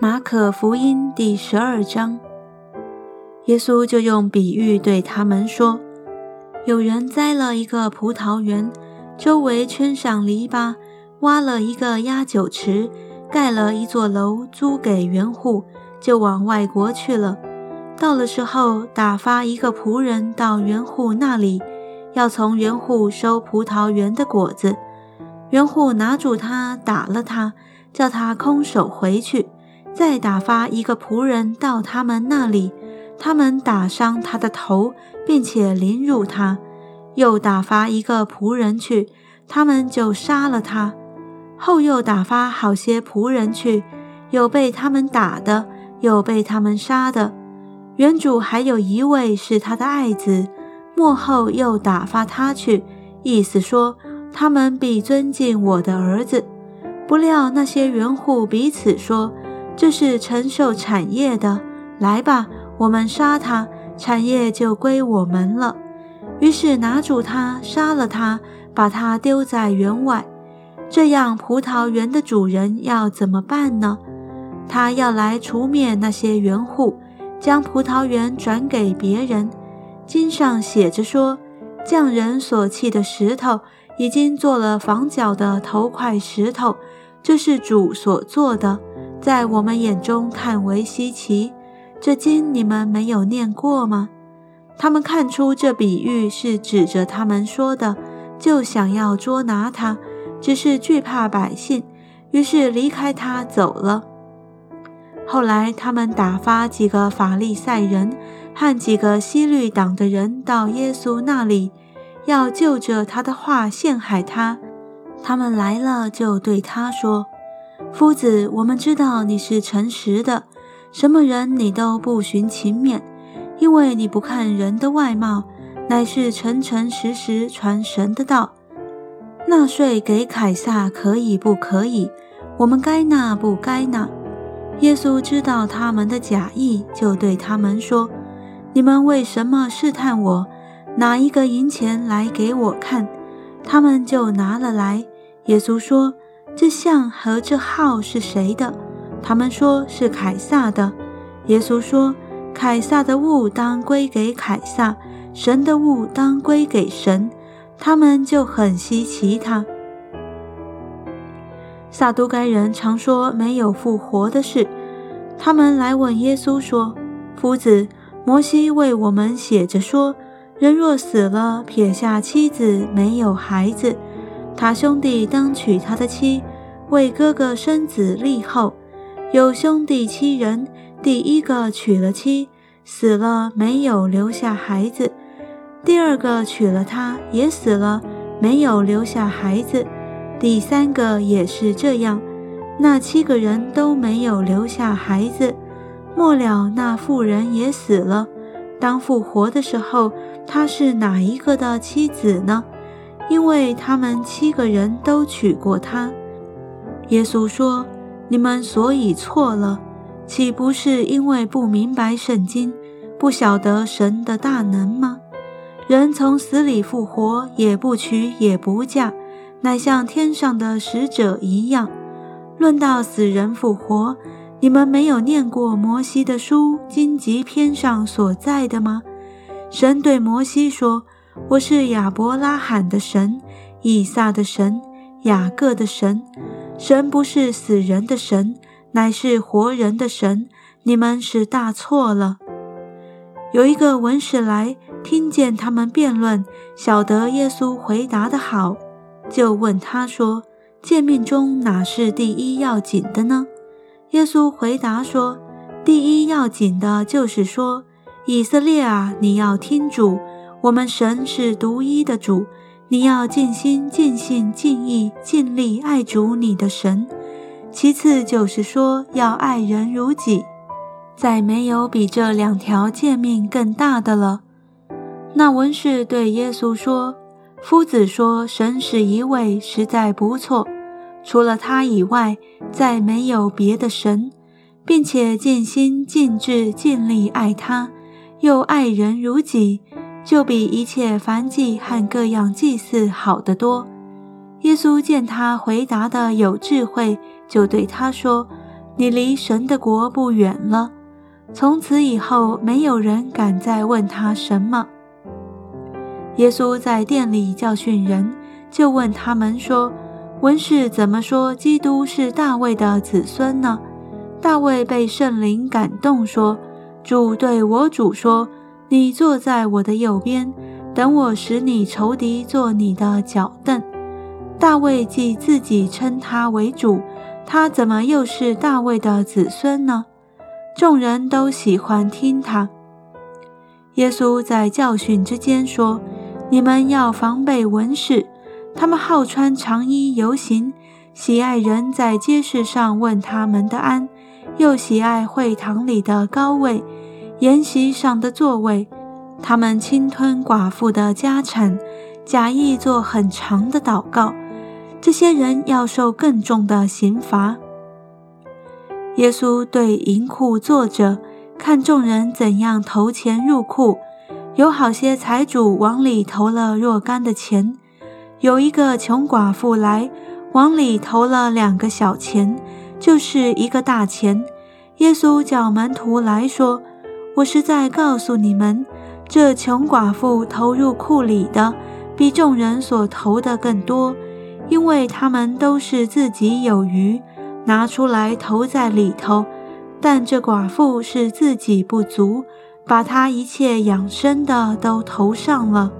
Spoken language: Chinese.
马可福音第十二章，耶稣就用比喻对他们说：“有人栽了一个葡萄园，周围圈上篱笆，挖了一个压酒池，盖了一座楼，租给园户，就往外国去了。到了时候，打发一个仆人到园户那里，要从园户收葡萄园的果子。园户拿住他，打了他，叫他空手回去。”再打发一个仆人到他们那里，他们打伤他的头，并且凌辱他；又打发一个仆人去，他们就杀了他。后又打发好些仆人去，有被他们打的，有被他们杀的。原主还有一位是他的爱子，末后又打发他去，意思说他们必尊敬我的儿子。不料那些园户彼此说。这是承受产业的，来吧，我们杀他，产业就归我们了。于是拿住他，杀了他，把他丢在园外。这样，葡萄园的主人要怎么办呢？他要来除灭那些园户，将葡萄园转给别人。经上写着说，匠人所砌的石头，已经做了房角的头块石头，这是主所做的。在我们眼中看为稀奇，这经你们没有念过吗？他们看出这比喻是指着他们说的，就想要捉拿他，只是惧怕百姓，于是离开他走了。后来他们打发几个法利赛人和几个西律党的人到耶稣那里，要就着他的话陷害他。他们来了，就对他说。夫子，我们知道你是诚实的，什么人你都不寻情面，因为你不看人的外貌，乃是诚诚实实传神的道。纳税给凯撒可以不可以？我们该纳不该纳？耶稣知道他们的假意，就对他们说：“你们为什么试探我？拿一个银钱来给我看。”他们就拿了来。耶稣说。这像和这号是谁的？他们说是凯撒的。耶稣说：“凯撒的物当归给凯撒，神的物当归给神。”他们就很稀奇他。撒都该人常说没有复活的事。他们来问耶稣说：“夫子，摩西为我们写着说，人若死了，撇下妻子，没有孩子。”他兄弟当娶他的妻，为哥哥生子立后。有兄弟七人，第一个娶了妻，死了没有留下孩子；第二个娶了她，也死了没有留下孩子；第三个也是这样。那七个人都没有留下孩子。末了，那妇人也死了。当复活的时候，她是哪一个的妻子呢？因为他们七个人都娶过她，耶稣说：“你们所以错了，岂不是因为不明白圣经，不晓得神的大能吗？人从死里复活，也不娶也不嫁，乃像天上的使者一样。论到死人复活，你们没有念过摩西的书荆棘篇上所在的吗？神对摩西说。”我是亚伯拉罕的神，以撒的神，雅各的神。神不是死人的神，乃是活人的神。你们是大错了。有一个文士来，听见他们辩论，晓得耶稣回答的好，就问他说：“诫命中哪是第一要紧的呢？”耶稣回答说：“第一要紧的就是说，以色列啊，你要听主。”我们神是独一的主，你要尽心、尽性、尽意、尽力爱主你的神。其次就是说要爱人如己，再没有比这两条诫命更大的了。那文士对耶稣说：“夫子说神是一位，实在不错。除了他以外，再没有别的神，并且尽心、尽志、尽力爱他，又爱人如己。”就比一切凡祭和各样祭祀好得多。耶稣见他回答的有智慧，就对他说：“你离神的国不远了。”从此以后，没有人敢再问他什么。耶稣在殿里教训人，就问他们说：“文士怎么说基督是大卫的子孙呢？”大卫被圣灵感动，说：“主对我主说，你坐在我的右边，等我使你仇敌做你的脚凳。”大卫既自己称他为主，他怎么又是大卫的子孙呢？众人都喜欢听他。耶稣在教训之间说：“你们要防备文士，他们好穿长衣游行，喜爱人在街市上问他们的安，又喜爱会堂里的高位、筵席上的座位。他们侵吞寡妇的家产，假意做很长的祷告。这些人要受更重的刑罚。”耶稣对银库坐着，看众人怎样投钱入库。有好些财主往里投了若干的钱，有一个穷寡妇来，往里投了两个小钱，就是一个大钱。耶稣叫门徒来说：“我是在告诉你们，这穷寡妇投入库里的，比众人所投的更多，因为他们都是自己有余。”拿出来投在里头，但这寡妇是自己不足，把她一切养生的都投上了。